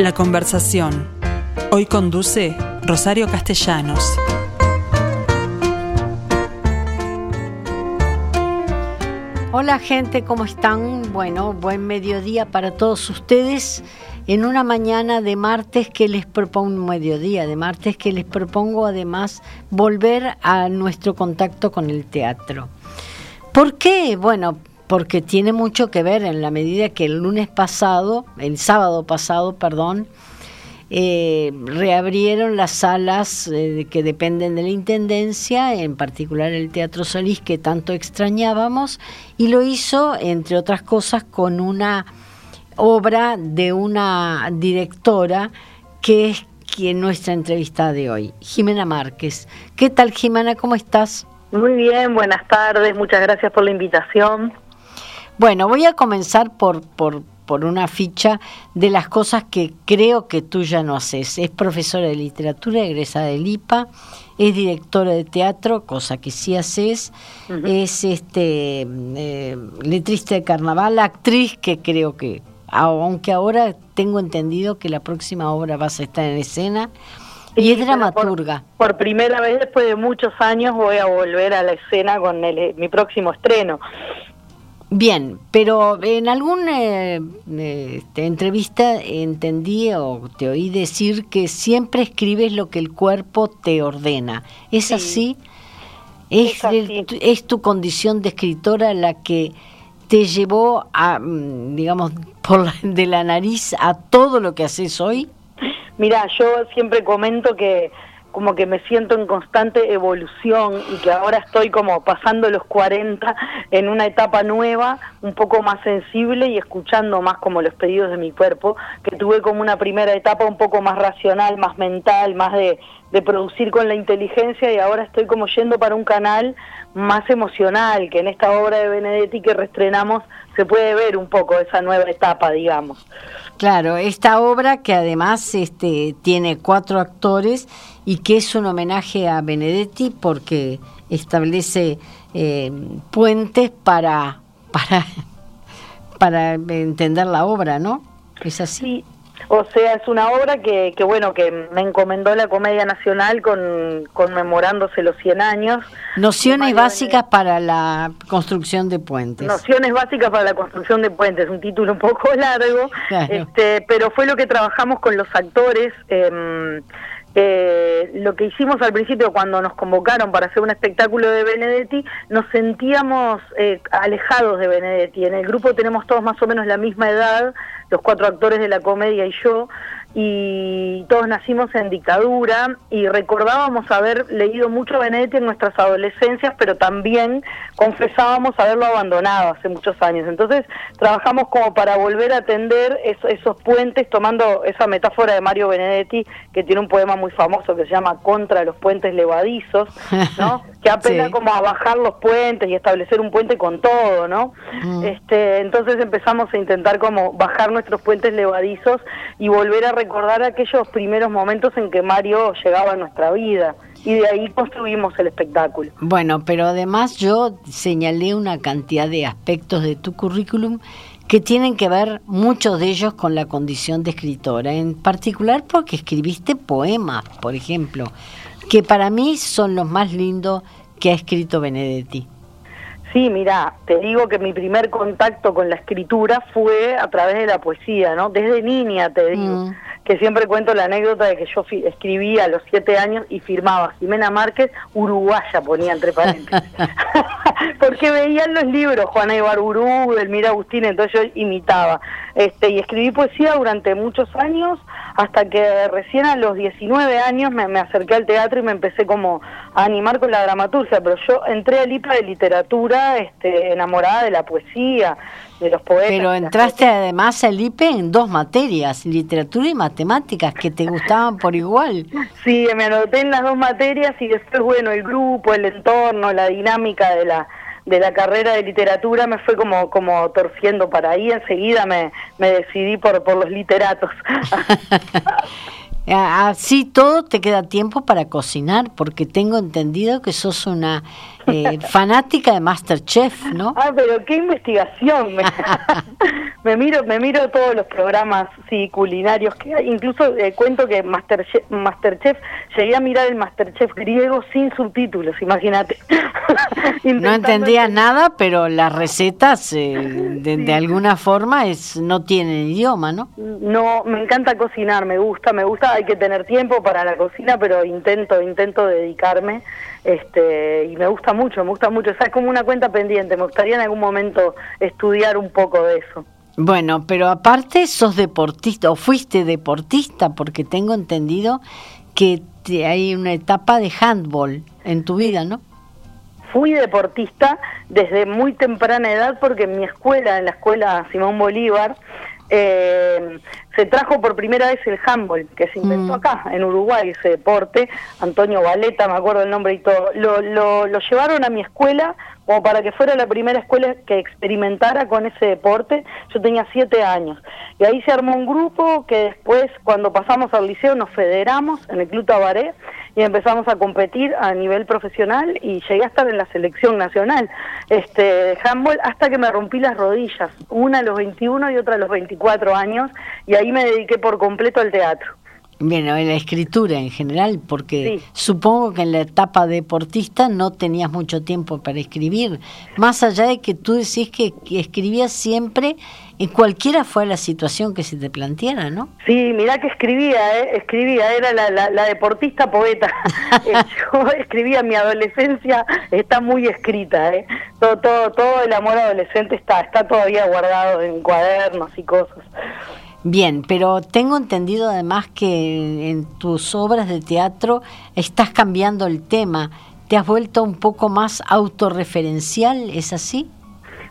La conversación. Hoy conduce Rosario Castellanos. Hola gente, ¿cómo están? Bueno, buen mediodía para todos ustedes en una mañana de martes que les propongo, un mediodía de martes que les propongo además volver a nuestro contacto con el teatro. ¿Por qué? Bueno, porque tiene mucho que ver en la medida que el lunes pasado, el sábado pasado, perdón, eh, reabrieron las salas eh, que dependen de la Intendencia, en particular el Teatro Solís que tanto extrañábamos, y lo hizo, entre otras cosas, con una obra de una directora que es quien nuestra entrevista de hoy, Jimena Márquez. ¿Qué tal, Jimena? ¿Cómo estás? Muy bien, buenas tardes, muchas gracias por la invitación. Bueno, voy a comenzar por, por, por una ficha de las cosas que creo que tú ya no haces. Es profesora de literatura, egresada del IPA, es directora de teatro, cosa que sí haces, es este eh, letrista de carnaval, actriz que creo que, aunque ahora tengo entendido que la próxima obra vas a estar en escena, y es dramaturga. Por, primera vez después de muchos años voy a volver a la escena con mi próximo estreno. Bien, pero en alguna eh, este, entrevista entendí o te oí decir que siempre escribes lo que el cuerpo te ordena. ¿Es así? ¿Es, ¿Es tu condición de escritora la que te llevó a, mm, digamos, por de la nariz a todo lo que haces hoy? Mira, yo siempre comento que como que me siento en constante evolución y que ahora estoy como pasando los 40 en una etapa nueva, un poco más sensible y escuchando más como los pedidos de mi cuerpo, que tuve como una primera etapa un poco más racional, más mental, más de, producir con la inteligencia y ahora estoy como yendo para un canal más emocional, que en esta obra de Benedetti que reestrenamos se puede ver un poco esa nueva etapa, digamos. Claro, esta obra que además este, tiene cuatro actores y que es un homenaje a Benedetti porque establece eh, puentes para, para, para entender la obra, ¿no? Es así. O sea, es una obra que, que, bueno, que me encomendó la Comedia Nacional con, conmemorándose los 100 años. Nociones básicas para la construcción de puentes. Nociones básicas para la construcción de puentes, un título un poco largo, este, pero fue lo que trabajamos con los actores. Eh, eh, lo que hicimos al principio cuando nos convocaron para hacer un espectáculo de Benedetti, nos sentíamos eh, alejados de Benedetti. En el grupo tenemos todos más o menos la misma edad, los cuatro actores de la comedia y yo, y todos nacimos en dictadura y recordábamos haber leído mucho Benedetti en nuestras adolescencias, pero también confesábamos haberlo abandonado hace muchos años. Entonces trabajamos como para volver a atender esos puentes, tomando esa metáfora de Mario Benedetti, que tiene un poema muy famoso que se llama Contra los puentes levadizos, ¿no? que apela como a bajar los puentes y establecer un puente con todo, ¿no? Mm. Este, entonces empezamos a intentar como bajar nuestros puentes levadizos y volver a recordar aquellos primeros momentos en que Mario llegaba a nuestra vida y de ahí construimos el espectáculo. Bueno, pero además yo señalé una cantidad de aspectos de tu currículum que tienen que ver muchos de ellos con la condición de escritora, en particular porque escribiste poemas, por ejemplo, que para mí son los más lindos que ha escrito Benedetti. Sí, mira, te digo que mi primer contacto con la escritura fue a través de la poesía, ¿no? Desde niña, te digo. Mm que siempre cuento la anécdota de que yo escribía a los siete años y firmaba Jimena Márquez, uruguaya ponía entre paréntesis. Porque veían los libros, Juana Ibarburu, Elmira Agustín, entonces yo imitaba. Este, y escribí poesía durante muchos años, hasta que recién a los 19 años me, acerqué al teatro y me empecé como a animar con la dramaturgia, pero yo entré al IPA de literatura este, enamorada de la poesía, de los poetas. Pero entraste además al IPE en dos materias, literatura y matemáticas, que te gustaban por igual. Sí, me anoté en las dos materias y después, bueno, el grupo, el entorno, la dinámica de la de la carrera de literatura me fue como como torciendo para ahí enseguida me, me decidí por por los literatos así todo te queda tiempo para cocinar, porque tengo entendido que sos una eh, fanática de Masterchef, ¿no? Ah, pero qué investigación. me miro, me miro todos los programas sí, culinarios que hay. Incluso eh, cuento que Masterchef, Masterchef, llegué a mirar el Masterchef griego sin subtítulos, imagínate. no entendía nada, pero las recetas eh, de, alguna forma es no tienen idioma, ¿no? No, me encanta cocinar, me gusta, me gusta. Hay que tener tiempo para la cocina, pero intento, intento dedicarme. Este, y me gusta mucho, me gusta mucho. O sea, es como una cuenta pendiente. Me gustaría en algún momento estudiar un poco de eso. Bueno, pero aparte sos deportista o fuiste deportista porque tengo entendido que hay una etapa de handball en tu vida, ¿no? Fui deportista desde muy temprana edad porque en mi escuela, en la escuela Simón Bolívar, eh, se trajo por primera vez el handball, que se inventó mm. acá, en Uruguay, ese deporte, Antonio Valeta, me acuerdo el nombre y todo, lo, lo, lo llevaron a mi escuela como para que fuera la primera escuela que experimentara con ese deporte, yo tenía siete años. Y ahí se armó un grupo que después, cuando pasamos al liceo, nos federamos en el Club Tabaré y empezamos a competir a nivel profesional y llegué a estar en la selección nacional este, de handball hasta que me rompí las rodillas, una a los 21 y otra a los 24 años, y ahí me dediqué por completo al teatro. Bueno, en la escritura en general, porque supongo que en la etapa deportista no tenías mucho tiempo para escribir, más allá de que tú decís que, escribías siempre en cualquiera fue la situación que se te planteara, ¿no? Sí, mirá que escribía, ¿eh? escribía, era la, la, deportista poeta. Eh, yo escribía mi adolescencia, está muy escrita, ¿eh? todo, todo, todo el amor adolescente está, está todavía guardado en cuadernos y cosas. Bien, pero tengo entendido además que en tus obras de teatro estás cambiando el tema. ¿Te has vuelto un poco más autorreferencial? ¿Es así?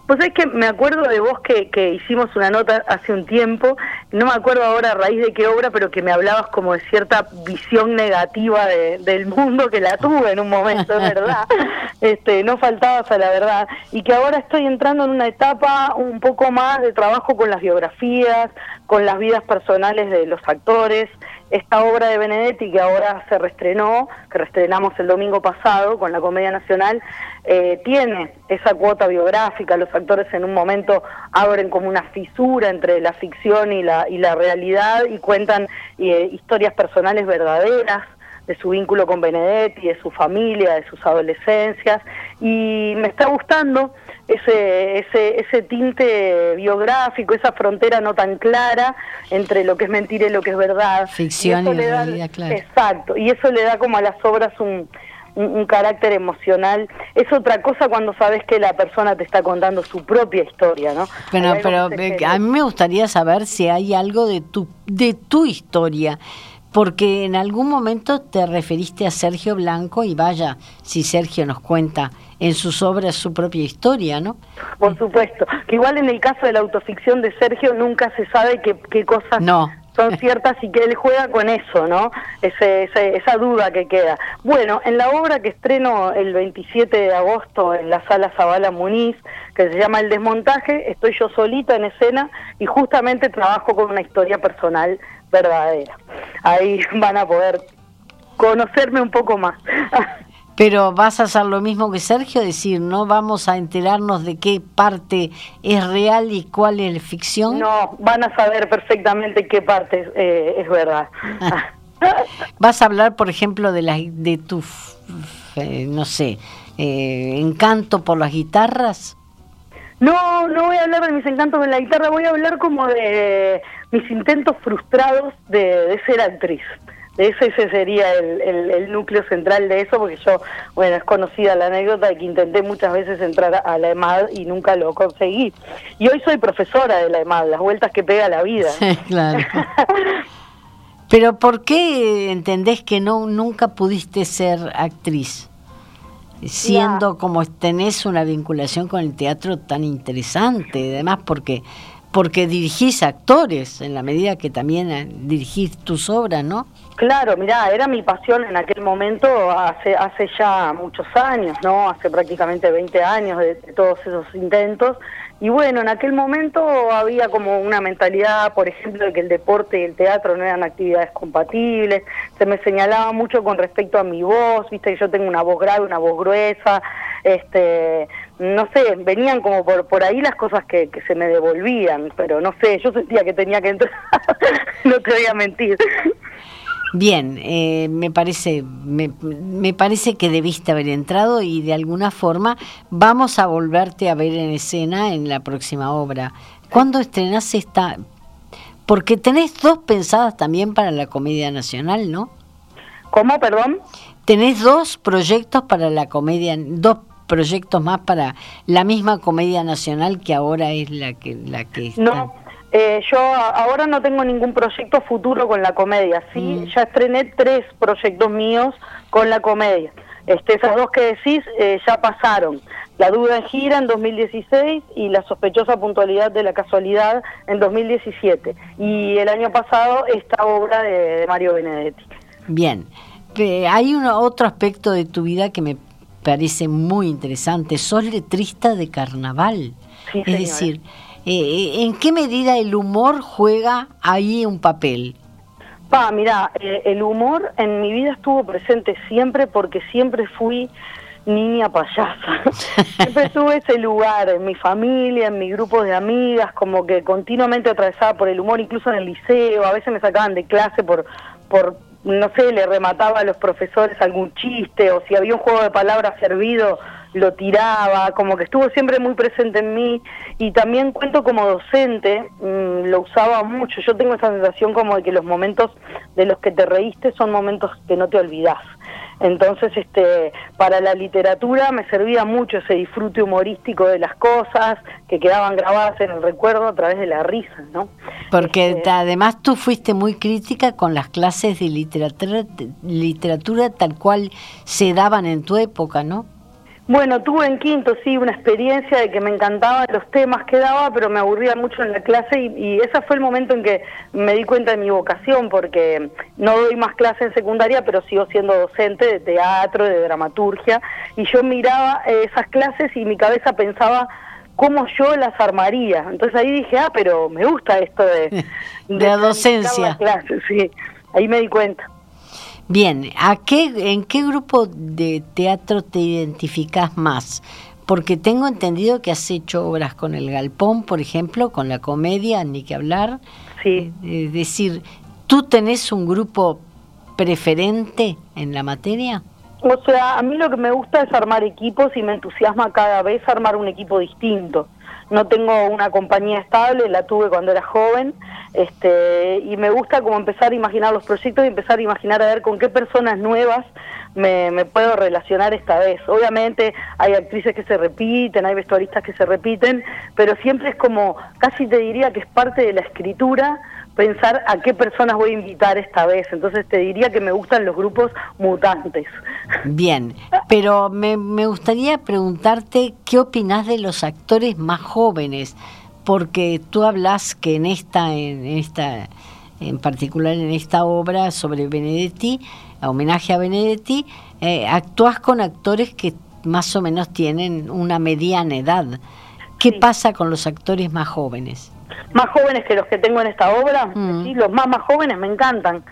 Pues es que me acuerdo de vos que, que hicimos una nota hace un tiempo, no me acuerdo ahora a raíz de qué obra, pero que me hablabas como de cierta visión negativa del mundo, que la tuve en un momento, ¿verdad? este, no faltabas a la verdad. Y que ahora estoy entrando en una etapa un poco más de trabajo con las biografías, con las vidas personales de los actores, esta obra de Benedetti que ahora se reestrenó, que reestrenamos el domingo pasado con la Comedia Nacional, eh, tiene esa cuota biográfica, los actores en un momento abren como una fisura entre la ficción y la, y la realidad y cuentan eh, historias personales verdaderas de su vínculo con Benedetti, de su familia, de sus adolescencias, y me está gustando ese, ese, ese tinte biográfico, esa frontera no tan clara entre lo que es mentira y lo que es verdad. Ficción y, realidad, claro. Exacto, y eso le da como a las obras un, un, carácter emocional. Es otra cosa cuando sabes que la persona te está contando su propia historia, ¿no? Pero, pero eh, a mí me gustaría saber si hay algo de tu, de tu historia porque en algún momento te referiste a Sergio Blanco y vaya, si Sergio nos cuenta en sus obras su propia historia, ¿no? Por supuesto, que igual en el caso de la autoficción de Sergio nunca se sabe qué, qué cosas no. Son ciertas y que él juega con eso, ¿no? Ese, esa duda que queda. Bueno, en la obra que estreno el 27 de agosto en la sala Zabala Muniz, que se llama El Desmontaje, estoy yo solita en escena y justamente trabajo con una historia personal verdadera. Ahí van a poder conocerme un poco más. Pero vas a hacer lo mismo que Sergio, decir, no vamos a enterarnos de qué parte es real y cuál es ficción. No, van a saber perfectamente qué parte eh, es verdad. vas a hablar, por ejemplo, de la, de tu, eh, no sé, eh, encanto por las guitarras. No, no voy a hablar de mis encantos con la guitarra, voy a hablar como de mis intentos frustrados de, ser actriz. Ese, ese sería el, núcleo central de eso, porque yo, bueno, es conocida la anécdota de que intenté muchas veces entrar a la EMAD y nunca lo conseguí. Y hoy soy profesora de la EMAD, las vueltas que pega la vida. Sí, claro. Pero ¿por qué entendés que no nunca pudiste ser actriz? Siendo como tenés una vinculación con el teatro tan interesante, además porque porque dirigís actores en la medida que también eh, dirigís tus obras, ¿no? Claro, mira, era mi pasión en aquel momento, hace, hace ya muchos años, ¿no? Hace prácticamente 20 años de, todos esos intentos. Y bueno, en aquel momento había como una mentalidad, por ejemplo, de que el deporte y el teatro no eran actividades compatibles. Se me señalaba mucho con respecto a mi voz, viste que yo tengo una voz grave, una voz gruesa. Este, no sé, venían como por, por ahí las cosas que, que se me devolvían, pero no sé, yo sentía que tenía que entrar, no te voy a mentir. Bien, eh, me parece me, me, parece que debiste haber entrado y de alguna forma vamos a volverte a ver en escena en la próxima obra. ¿Cuándo estrenás esta? Porque tenés dos pensadas también para la Comedia Nacional, ¿no? ¿Cómo, perdón? Tenés dos proyectos para la Comedia, dos proyectos más para la misma Comedia Nacional que ahora es la que la que está. No eh, yo ahora no tengo ningún proyecto futuro con la comedia, sí, mm. ya estrené tres proyectos míos con la comedia. Este, esas dos que decís eh, ya pasaron. La duda en gira en 2016 y la sospechosa puntualidad de la casualidad en 2017. Y el año pasado esta obra de, Mario Benedetti. Bien, hay un otro aspecto de tu vida que me parece muy interesante. Sos letrista de carnaval. es decir, eh, ¿en qué medida el humor juega ahí un papel? Pa, mira, eh, el humor en mi vida estuvo presente siempre porque siempre fui niña payasa. siempre tuve ese lugar en mi familia, en mi grupo de amigas, como que continuamente atravesaba por el humor, incluso en el liceo, a veces me sacaban de clase por, por no sé, le remataba a los profesores algún chiste o si había un juego de palabras servido, lo tiraba, como que estuvo siempre muy presente en mí y también cuento como docente, mm, lo usaba mucho, yo tengo esa sensación como de que los momentos de los que te reíste son momentos que no te olvidás. Entonces, este, para la literatura me servía mucho ese disfrute humorístico de las cosas que quedaban grabadas en el recuerdo a través de la risa, ¿no? Porque este, además tú fuiste muy crítica con las clases de literatura, literatura tal cual se daban en tu época, ¿no? Bueno, tuve en quinto, sí, una experiencia de que me encantaban los temas que daba, pero me aburría mucho en la clase y, y ese fue el momento en que me di cuenta de mi vocación, porque no doy más clase en secundaria, pero sigo siendo docente de teatro, de dramaturgia, y yo miraba esas clases y mi cabeza pensaba cómo yo las armaría. Entonces ahí dije, ah, pero me gusta esto de... de, la docencia. Sí, ahí me di cuenta. Bien, ¿a qué, ¿en qué grupo de teatro te identificas más? Porque tengo entendido que has hecho obras con el galpón, por ejemplo, con la comedia, ni que hablar. Sí. Eh, es decir, ¿tú tenés un grupo preferente en la materia? O sea, a mí lo que me gusta es armar equipos y me entusiasma cada vez armar un equipo distinto no tengo una compañía estable, la tuve cuando era joven, este, y me gusta como empezar a imaginar los proyectos y empezar a imaginar a ver con qué personas nuevas me, me puedo relacionar esta vez. Obviamente hay actrices que se repiten, hay vestuaristas que se repiten, pero siempre es como, casi te diría que es parte de la escritura pensar a qué personas voy a invitar esta vez. Entonces te diría que me gustan los grupos mutantes. Bien, pero me, me gustaría preguntarte qué opinas de los actores más jóvenes, porque tú hablas que en esta, en esta, en particular en esta obra sobre Benedetti, homenaje a Benedetti, eh, actúas con actores que más o menos tienen una mediana edad. ¿Qué pasa con los actores más jóvenes? Más jóvenes que los que tengo en esta obra, mm. los más más jóvenes me encantan.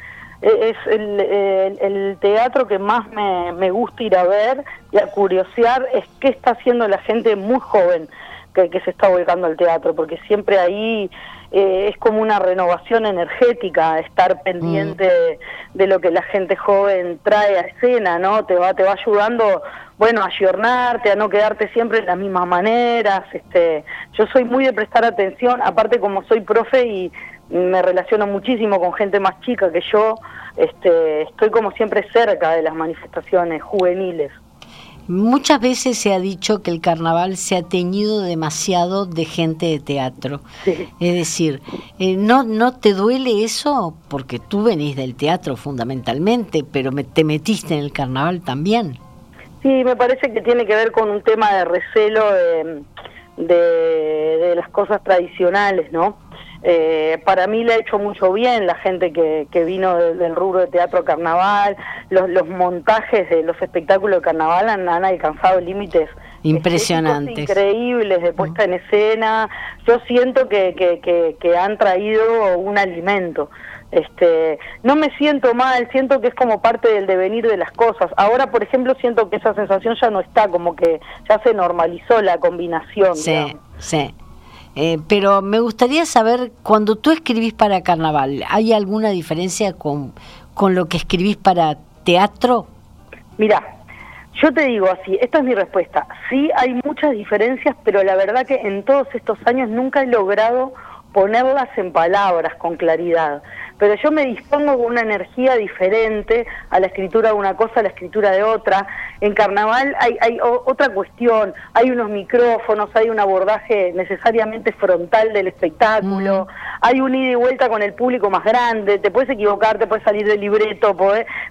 E, es el, teatro que más me, me, gusta ir a ver y a curiosear es qué está haciendo la gente muy joven que, que se está volcando al teatro, porque siempre ahí eh, es como una renovación energética estar pendiente de, lo que la gente joven trae a escena, ¿no? Te va, te va ayudando, bueno, a ayornarte, a no quedarte siempre en las mismas maneras. Este, yo soy muy de prestar atención, aparte como soy profe y me relaciono muchísimo con gente más chica que yo, este, estoy como siempre cerca de las manifestaciones juveniles. Muchas veces se ha dicho que el carnaval se ha teñido demasiado de gente de teatro. Es decir, eh, ¿no, ¿no te duele eso? Porque tú venís del teatro fundamentalmente, pero me, te metiste en el carnaval también. Sí, me parece que tiene que ver con un tema de recelo de, las cosas tradicionales, ¿no? Eh, para mí le ha hecho mucho bien la gente que, que vino del, rubro de teatro carnaval, los, los montajes de los espectáculos de carnaval han, han alcanzado límites impresionantes, increíbles de puesta en escena. Yo siento que, que, que han traído un alimento. Este, no me siento mal, siento que es como parte del devenir de las cosas. Ahora, por ejemplo, siento que esa sensación ya no está, como que ya se normalizó la combinación. Sí, sí. Eh, pero me gustaría saber, cuando tú escribís para carnaval, ¿hay alguna diferencia con, con lo que escribís para teatro? Mira, yo te digo así, esta es mi respuesta. Sí hay muchas diferencias, pero la verdad que en todos estos años nunca he logrado ponerlas en palabras con claridad pero yo me dispongo con una energía diferente a la escritura de una cosa a la escritura de otra. En carnaval hay, hay otra cuestión, hay unos micrófonos, hay un abordaje necesariamente frontal del espectáculo, mm. hay un ida y vuelta con el público más grande, te puedes equivocar, te puedes salir del libreto,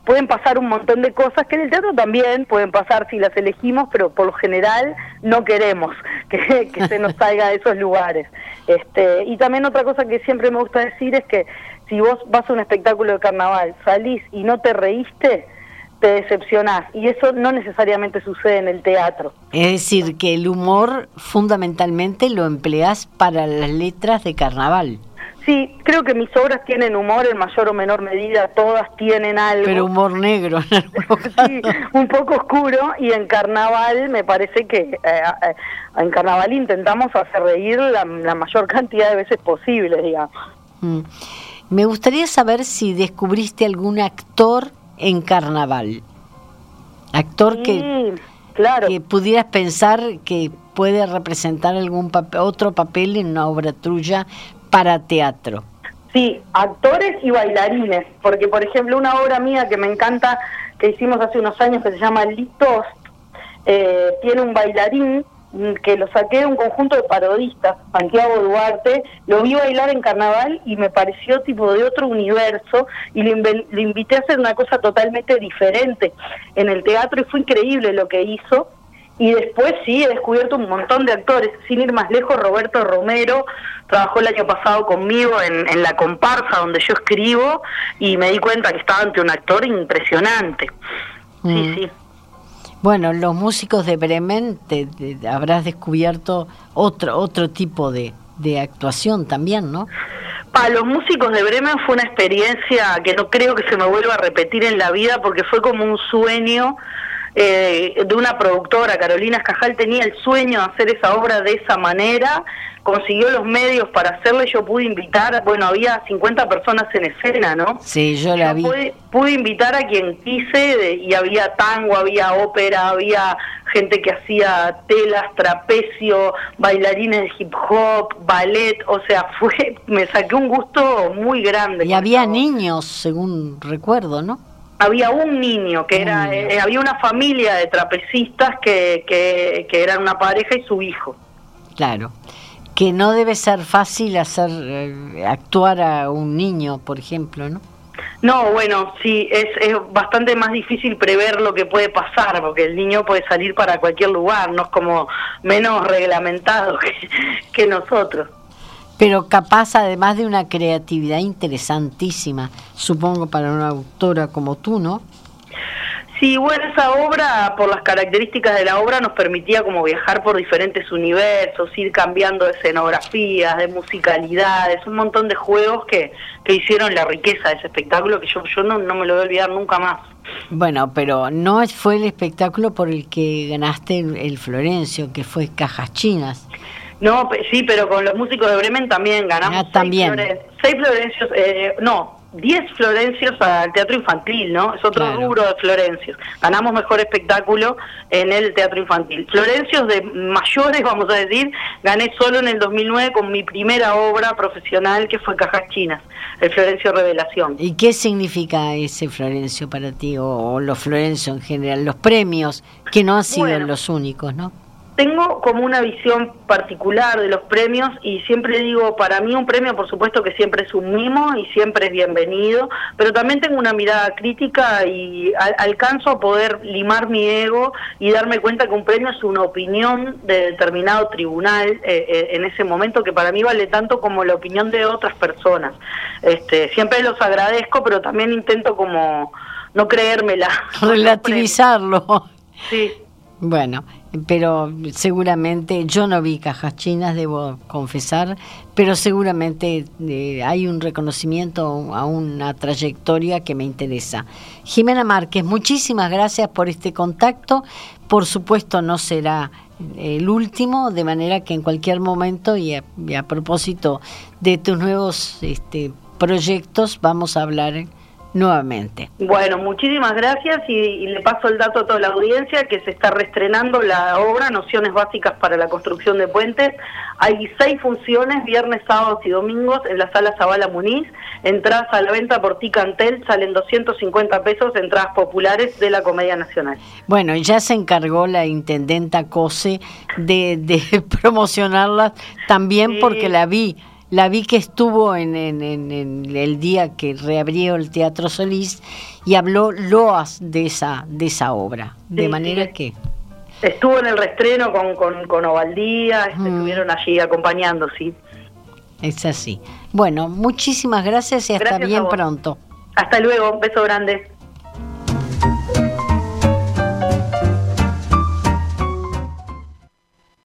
pueden pasar un montón de cosas que en el teatro también pueden pasar si las elegimos, pero por lo general no queremos que, que se nos salga de esos lugares. Este, y también otra cosa que siempre me gusta decir es que si vos vas a un espectáculo de carnaval, salís y no te reíste, te decepcionás. Y eso no necesariamente sucede en el teatro. Es decir, que el humor fundamentalmente lo empleás para las letras de carnaval. Sí, creo que mis obras tienen humor en mayor o menor medida, todas tienen algo. Pero humor negro, Sí, un poco oscuro y en carnaval me parece que eh, eh, en carnaval intentamos hacer reír la, mayor cantidad de veces posible, digamos. Mm. Me gustaría saber si descubriste algún actor en carnaval. Actor que, claro. que pudieras pensar que puede representar algún otro papel en una obra tuya para teatro. Sí, actores y bailarines, porque por ejemplo una obra mía que me encanta, que hicimos hace unos años, que se llama Litos, eh, tiene un bailarín Mm, que lo saqué de un conjunto de parodistas, Santiago Duarte, lo vi bailar en carnaval y me pareció tipo de otro universo y le, invité a hacer una cosa totalmente diferente en el teatro y fue increíble lo que hizo. Y después sí, he descubierto un montón de actores, sin ir más lejos, Roberto Romero trabajó el año pasado conmigo en, en la comparsa donde yo escribo y me di cuenta que estaba ante un actor impresionante. Sí, mm. sí. Bueno, los músicos de Bremen te, habrás descubierto otro otro tipo de, de actuación también, ¿no? Para los músicos de Bremen fue una experiencia que no creo que se me vuelva a repetir en la vida porque fue como un sueño eh, de una productora, Carolina Escajal tenía el sueño de hacer esa obra de esa manera, consiguió los medios para hacerlo y yo pude invitar, bueno, había 50 personas en escena, ¿no? Sí, yo la vi. Pude, invitar a quien quise y había tango, había ópera, había gente que hacía telas, trapecio, bailarines de hip hop, ballet, o sea, fue me saqué un gusto muy grande. Y había niños, según recuerdo, ¿no? Había un niño que era eh, había una familia de trapecistas que, que, que, eran una pareja y su hijo. Claro. Que no debe ser fácil hacer eh, actuar a un niño por ejemplo no no bueno sí es, es bastante más difícil prever lo que puede pasar porque el niño puede salir para cualquier lugar no es como menos reglamentado que, que nosotros pero capaz además de una creatividad interesantísima, supongo para una autora como tú, ¿no? Sí, bueno, esa obra, por las características de la obra, nos permitía como viajar por diferentes universos, ir cambiando de escenografías, de musicalidades, un montón de juegos que, que hicieron la riqueza de ese espectáculo que yo, yo no, no me lo voy a olvidar nunca más. Bueno, pero no fue el espectáculo por el que ganaste el Florencio, que fue Cajas Chinas. No, sí, pero con los músicos de Bremen también ganamos. Ah, también. Seis, Florencios, eh, no, diez Florencios al teatro infantil, ¿no? Es otro rubro de Florencios. Ganamos mejor espectáculo en el teatro infantil. Florencios de mayores, vamos a decir, gané solo en el 2009 con mi primera obra profesional que fue Cajas Chinas, el Florencio Revelación. ¿Y qué significa ese Florencio para ti, o, los Florencios en general, los premios, que no han sido los únicos, ¿no? Tengo como una visión particular de los premios y siempre digo, para mí un premio por supuesto que siempre es un mimo y siempre es bienvenido, pero también tengo una mirada crítica y alcanzo a poder limar mi ego y darme cuenta que un premio es una opinión de determinado tribunal eh, eh, en ese momento que para mí vale tanto como la opinión de otras personas. Este, siempre los agradezco, pero también intento como no creérmela. Relativizarlo. Sí. Bueno, pero seguramente yo no vi cajas chinas, debo confesar, pero seguramente eh, hay un reconocimiento a una trayectoria que me interesa. Jimena Márquez, muchísimas gracias por este contacto. Por supuesto no será el último, de manera que en cualquier momento y a, propósito de tus nuevos este, proyectos vamos a hablar nuevamente. Bueno, muchísimas gracias y, le paso el dato a toda la audiencia que se está reestrenando la obra Nociones Básicas para la Construcción de Puentes. Hay seis funciones, viernes, sábados y domingos en la sala Zabala Muniz. Entradas a la venta por Ticantel, salen 250 pesos, entradas populares de la Comedia Nacional. Bueno, ya se encargó la intendenta Cose de, de promocionarlas también porque la vi la vi que estuvo en, el día que reabrió el Teatro Solís y habló loas de esa, de esa obra. de manera que... Estuvo en el restreno con, con, con Ovaldía, estuvieron allí acompañando, sí. Es así. Bueno, muchísimas gracias y hasta bien pronto. Hasta luego, un beso grande.